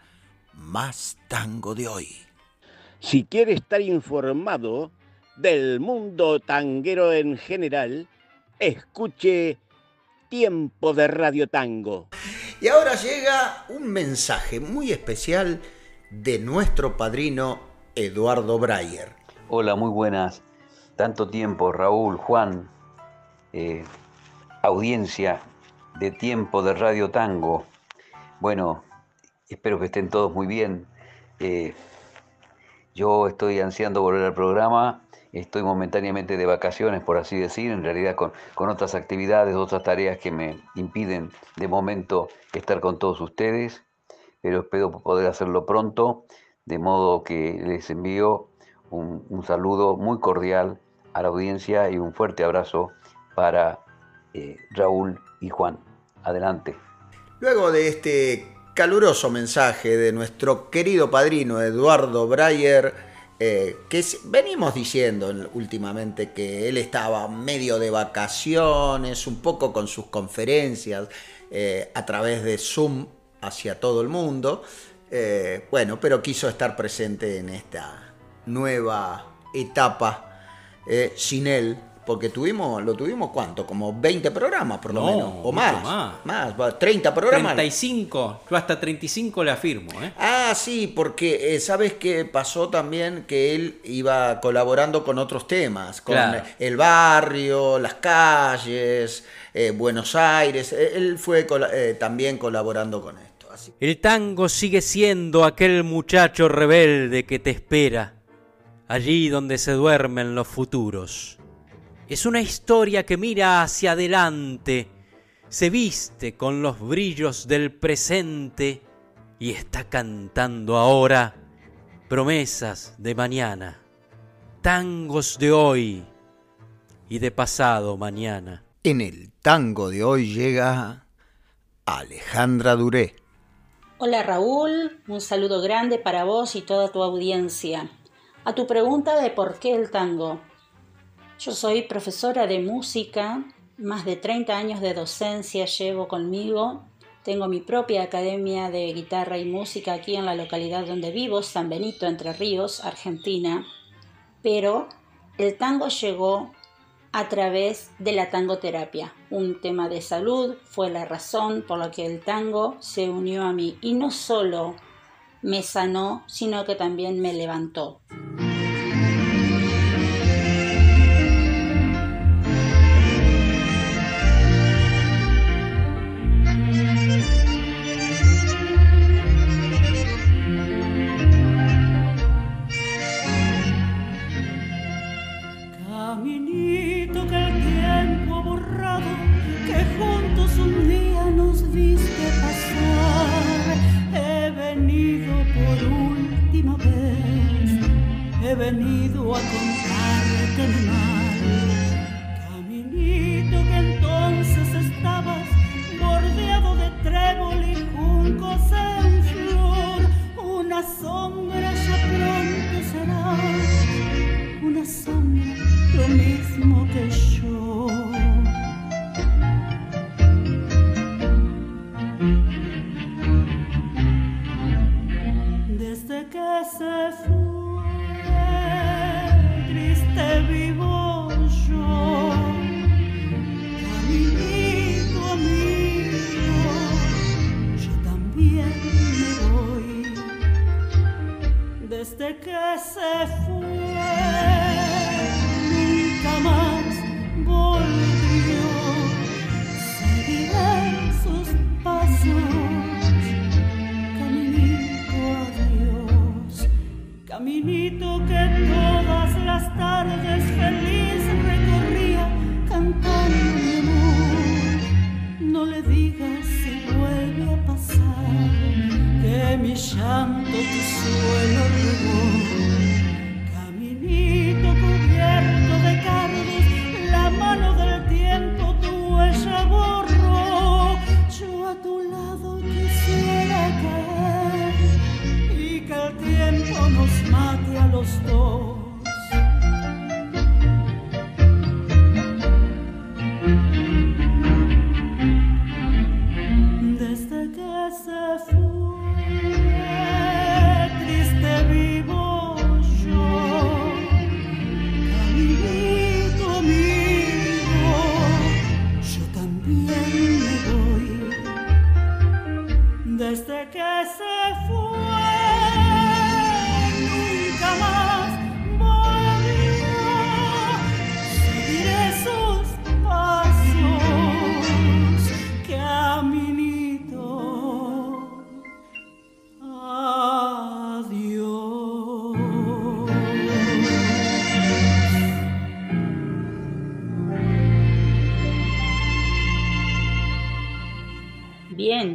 más tango de hoy. Si quiere estar informado del mundo tanguero en general, escuche Tiempo de Radio Tango. Y ahora llega un mensaje muy especial de nuestro padrino Eduardo Breyer. Hola, muy buenas. Tanto tiempo, Raúl, Juan, eh, audiencia de Tiempo de Radio Tango. Bueno, espero que estén todos muy bien. Eh, yo estoy ansiando volver al programa estoy momentáneamente de vacaciones, por así decir, en realidad con, otras actividades, otras tareas que me impiden de momento estar con todos ustedes, pero espero poder hacerlo pronto, de modo que les envío un, saludo muy cordial a la audiencia y un fuerte abrazo para eh, Raúl y Juan. Adelante. Luego de este caluroso mensaje de nuestro querido padrino Eduardo Breyer, eh, que venimos diciendo últimamente que él estaba medio de vacaciones, un poco con sus conferencias eh, a través de Zoom hacia todo el mundo. Eh, bueno, pero quiso estar presente en esta nueva etapa sin él porque tuvimos, lo tuvimos cuánto, como 20 programas por lo menos, o más, más, más, 30 programas. 35, yo hasta 35 le afirmo. ¿eh? Ah, sí, porque eh, sabes que pasó también que él iba colaborando con otros temas, con el barrio, las calles, eh, Buenos Aires, e, él fue eh, también colaborando con esto. El tango sigue siendo aquel muchacho rebelde que te espera, allí donde se duermen los futuros es una historia que mira hacia adelante, se viste con los brillos del presente y está cantando ahora promesas de mañana, tangos de hoy y de pasado mañana. En el tango de hoy llega Alejandra Duré. Hola Raúl, un saludo grande para vos y toda tu audiencia. A tu pregunta de por qué el tango. Yo soy profesora de música, más de 30 años de docencia llevo conmigo. Tengo mi propia academia de guitarra y música aquí en la localidad donde vivo, San Benito, Entre Ríos, Argentina. Pero el tango llegó a través de la tangoterapia. Un tema de salud fue la razón por la que el tango se unió a mí y no solo me sanó, sino que también me levantó. Venido a contarte mi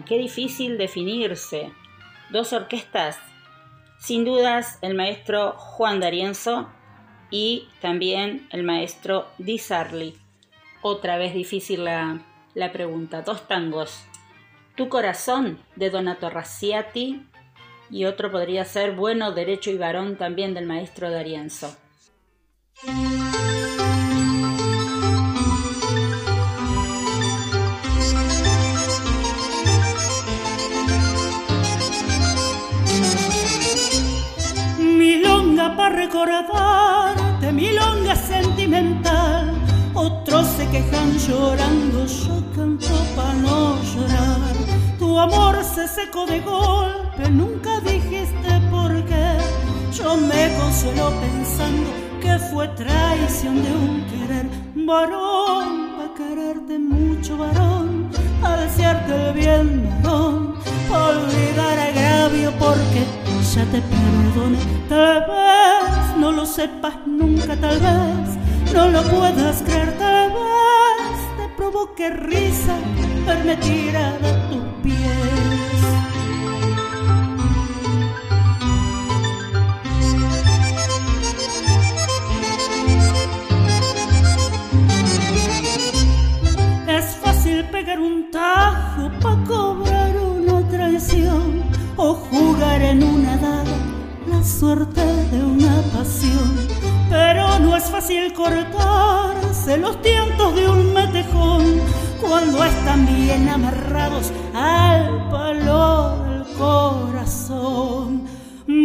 qué difícil definirse. Dos orquestas. Sin dudas, el maestro Juan D'Arienzo y también el maestro Di Sarli. Otra vez difícil la, la pregunta. Dos tangos. Tu corazón de Donato Razziati y otro podría ser Bueno, Derecho y Varón también del maestro D'Arienzo. Recordarte, milonga sentimental. Otros se quejan llorando, yo canto para no llorar. Tu amor se secó de golpe, nunca dijiste por qué. Yo me consuelo pensando que fue traición de un querer. Varón, para quererte mucho, varón, a desearte el bien, varón, pa olvidar agravio porque ya te perdone. Tal vez no lo sepas nunca, tal vez no lo puedas creer, tal vez te provoque risa verme tirada a tus pies. Es fácil pegar un tajo para cobrar o jugar en una daga la suerte de una pasión. Pero no es fácil cortarse los tientos de un metejón cuando están bien amarrados al palo del corazón.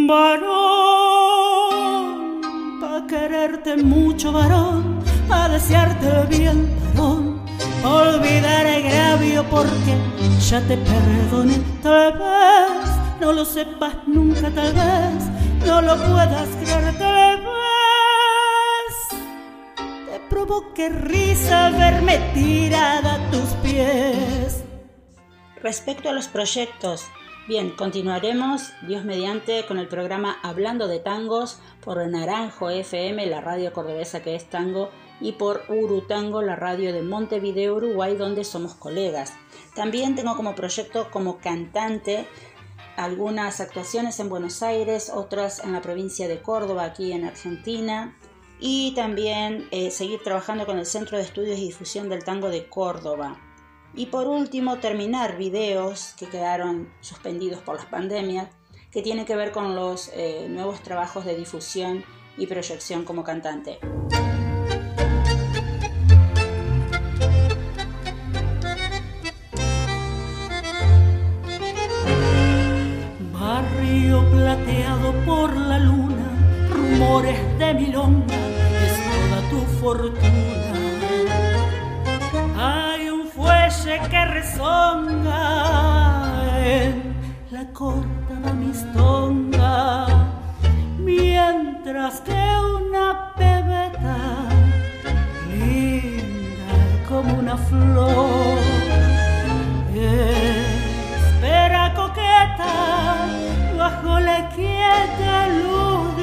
Varón, pa' quererte mucho, varón, pa' desearte bien, varón, olvidar agravio porque ya te perdoné, tal vez no lo sepas nunca, tal vez no lo puedas creer, tal vez te provoque risa verme tirada a tus pies. Respecto a los proyectos, bien, continuaremos, Dios mediante, con el programa Hablando de Tangos por Naranjo FM, la radio cordobesa que es tango, y por Urutango, la radio de Montevideo, Uruguay, donde somos colegas. También tengo como proyecto como cantante algunas actuaciones en Buenos Aires, otras en la provincia de Córdoba, aquí en Argentina, y también eh, seguir trabajando con el Centro de Estudios y Difusión del Tango de Córdoba. Y por último, terminar videos que quedaron suspendidos por las pandemias, que tienen que ver con los eh, nuevos trabajos de difusión y proyección como cantante. Por la luna, rumores de milonga, es toda tu fortuna. Hay un fuelle que rezonga en la corta de mistonga, mientras que una pebeta linda como una flor espera coqueta bajo la quieta luz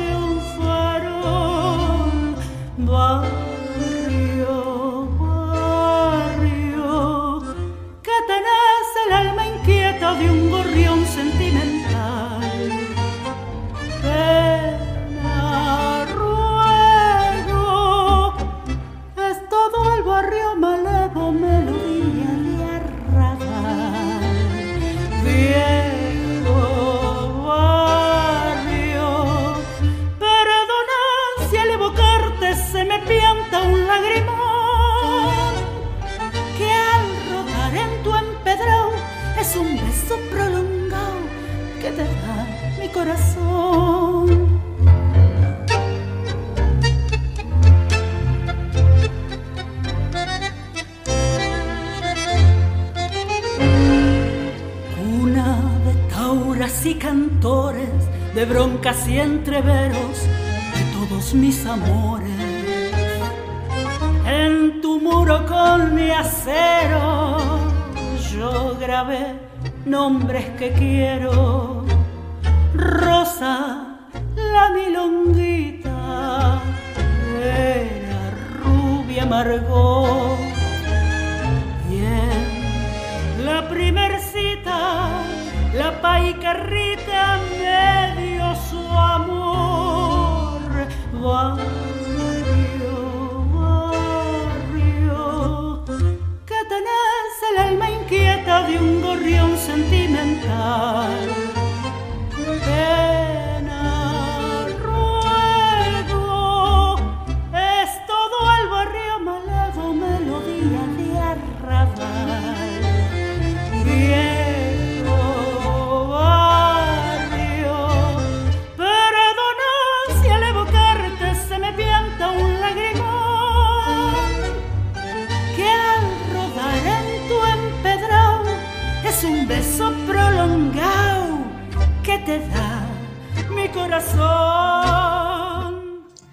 mi corazón.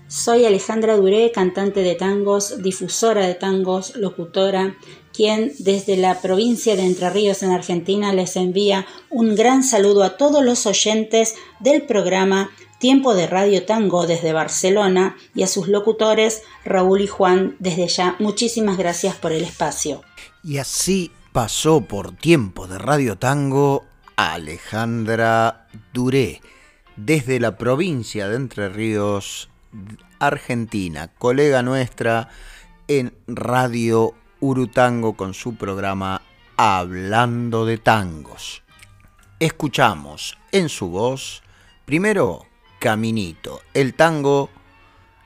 Soy Alejandra Duré, cantante de tangos, difusora de tangos, locutora, quien desde la provincia de Entre Ríos en Argentina les envía un gran saludo a todos los oyentes del programa Tiempo de Radio Tango desde Barcelona y a sus locutores Raúl y Juan desde ya. Muchísimas gracias por el espacio. Y así pasó por Tiempo de Radio Tango Alejandra Duré, desde la provincia de Entre Ríos, Argentina, colega nuestra en Radio Urutango con su programa Hablando de Tangos. Escuchamos en su voz, primero Caminito, el tango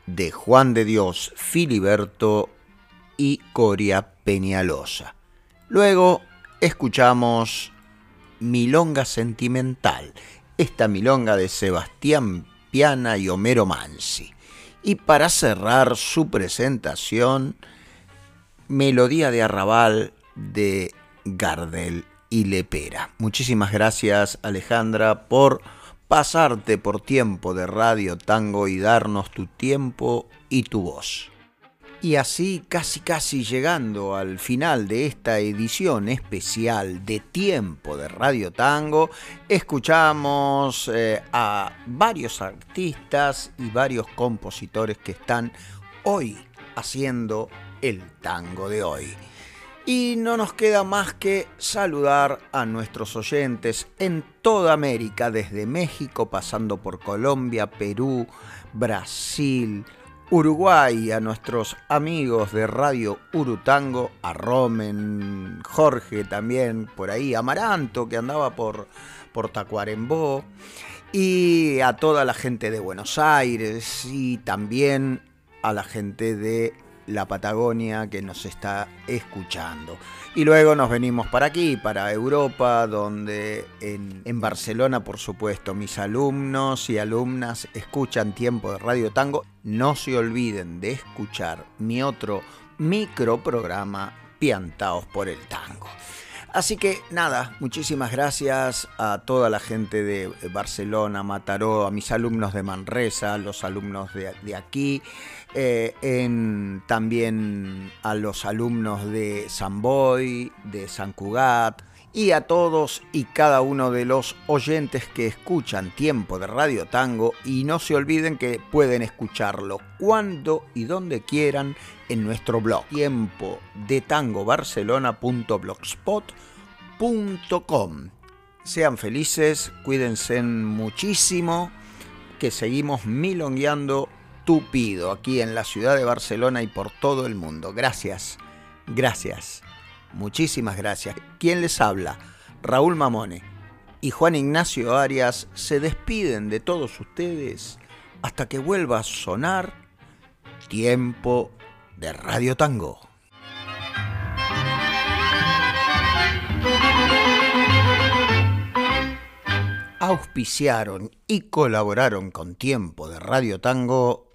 de Juan de Dios Filiberto y Coria Peñalosa. Luego escuchamos Milonga Sentimental, esta milonga de Sebastián Piana y Homero Mansi. Y para cerrar su presentación, Melodía de Arrabal de Gardel y Lepera. Muchísimas gracias Alejandra por pasarte por tiempo de Radio Tango y darnos tu tiempo y tu voz. Y así, casi casi llegando al final de esta edición especial de Tiempo de Radio Tango, escuchamos eh, a varios artistas y varios compositores que están hoy haciendo el tango de hoy. Y no nos queda más que saludar a nuestros oyentes en toda América, desde México, pasando por Colombia, Perú, Brasil, Uruguay, a nuestros amigos de Radio Urutango, a Romen, Jorge también por ahí, Amaranto que andaba por, por Tacuarembó, y a toda la gente de Buenos Aires y también a la gente de la Patagonia que nos está escuchando. Y luego nos venimos para aquí, para Europa, donde en, Barcelona, por supuesto, mis alumnos y alumnas escuchan tiempo de Radio Tango. No se olviden de escuchar mi otro microprograma Piantaos por el Tango. Así que nada, muchísimas gracias a toda la gente de Barcelona, Mataró, a mis alumnos de Manresa, los alumnos de, de aquí, eh, en, también a los alumnos de San Boy, de San Cugat y a todos y cada uno de los oyentes que escuchan Tiempo de Radio Tango y no se olviden que pueden escucharlo cuando y donde quieran en nuestro blog tiempo de tango. Sean felices, cuídense muchísimo, que seguimos milongueando tupido aquí en la ciudad de Barcelona y por todo el mundo. Gracias, gracias, muchísimas gracias. ¿Quién les habla? Raúl Mamone y Juan Ignacio Arias se despiden de todos ustedes hasta que vuelva a sonar tiempo de Radio Tango. Auspiciaron y colaboraron con Tiempo de Radio Tango.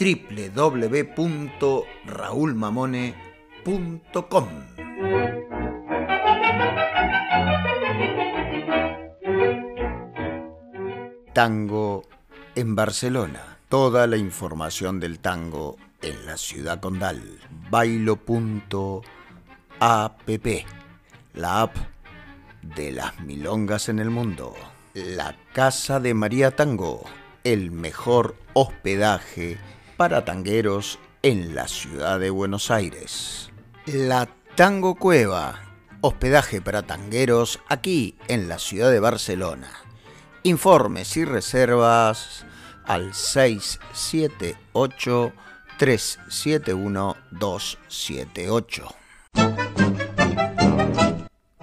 www.raulmamone.com. tango en Barcelona. Toda la información del tango en la ciudad condal. Bailo.app, la app de las milongas en el mundo. La Casa de María Tango, el mejor hospedaje para tangueros en la ciudad de Buenos Aires. La Tango Cueva, hospedaje para tangueros aquí en la ciudad de Barcelona. Informes y reservas al 678 371 278.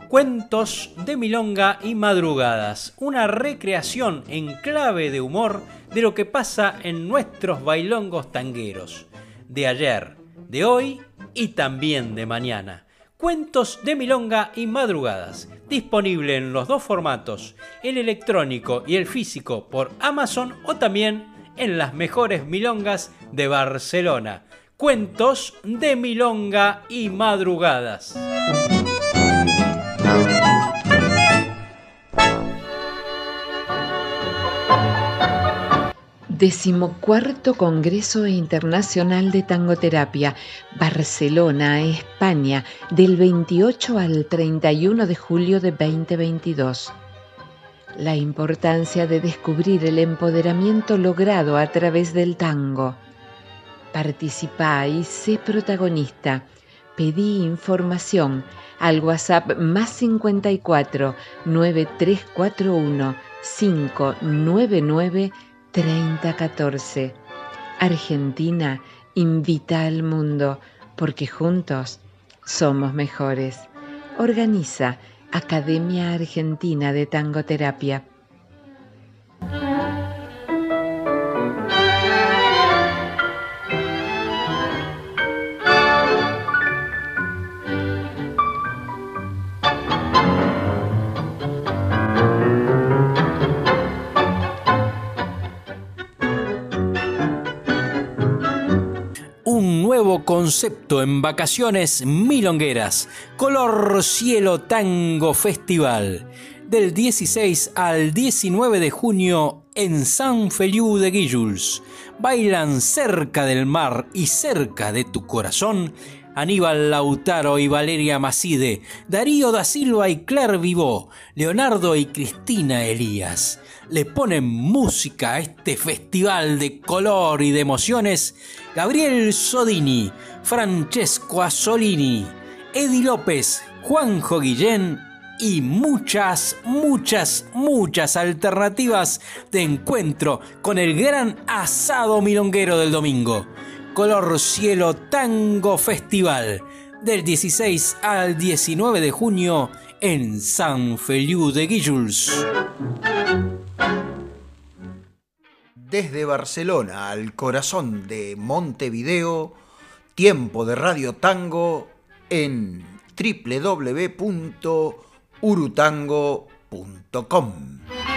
Cuentos de Milonga y Madrugadas, una recreación en clave de humor de lo que pasa en nuestros bailongos tangueros, de ayer, de hoy y también de mañana. Cuentos de Milonga y Madrugadas, disponible en los dos formatos, el electrónico y el físico por Amazon o también en las mejores milongas de Barcelona. Cuentos de Milonga y Madrugadas. Decimocuarto Congreso Internacional de Tangoterapia, Barcelona, España, del 28 al 31 de julio de 2022. La importancia de descubrir el empoderamiento logrado a través del tango. Participa y sé protagonista. Pedí información al WhatsApp más 54 9341 599 3014. Argentina invita al mundo porque juntos somos mejores. Organiza Academia Argentina de Tangoterapia. Concepto en vacaciones milongueras. Color Cielo Tango Festival. Del 16 al 19 de junio en San Feliu de Guilluls. Bailan cerca del mar y cerca de tu corazón Aníbal Lautaro y Valeria Macide, Darío da Silva y Claire Vivó, Leonardo y Cristina Elías. Le ponen música a este festival de color y de emociones Gabriel Sodini, Francesco Asolini, Edi López, Juanjo Guillén y muchas, muchas, muchas alternativas de encuentro con el gran asado milonguero del domingo. Color Cielo Tango Festival del 16 al 19 de junio en San Feliu de Guilluls. Desde Barcelona al corazón de Montevideo, tiempo de Radio Tango en www.urutango.com.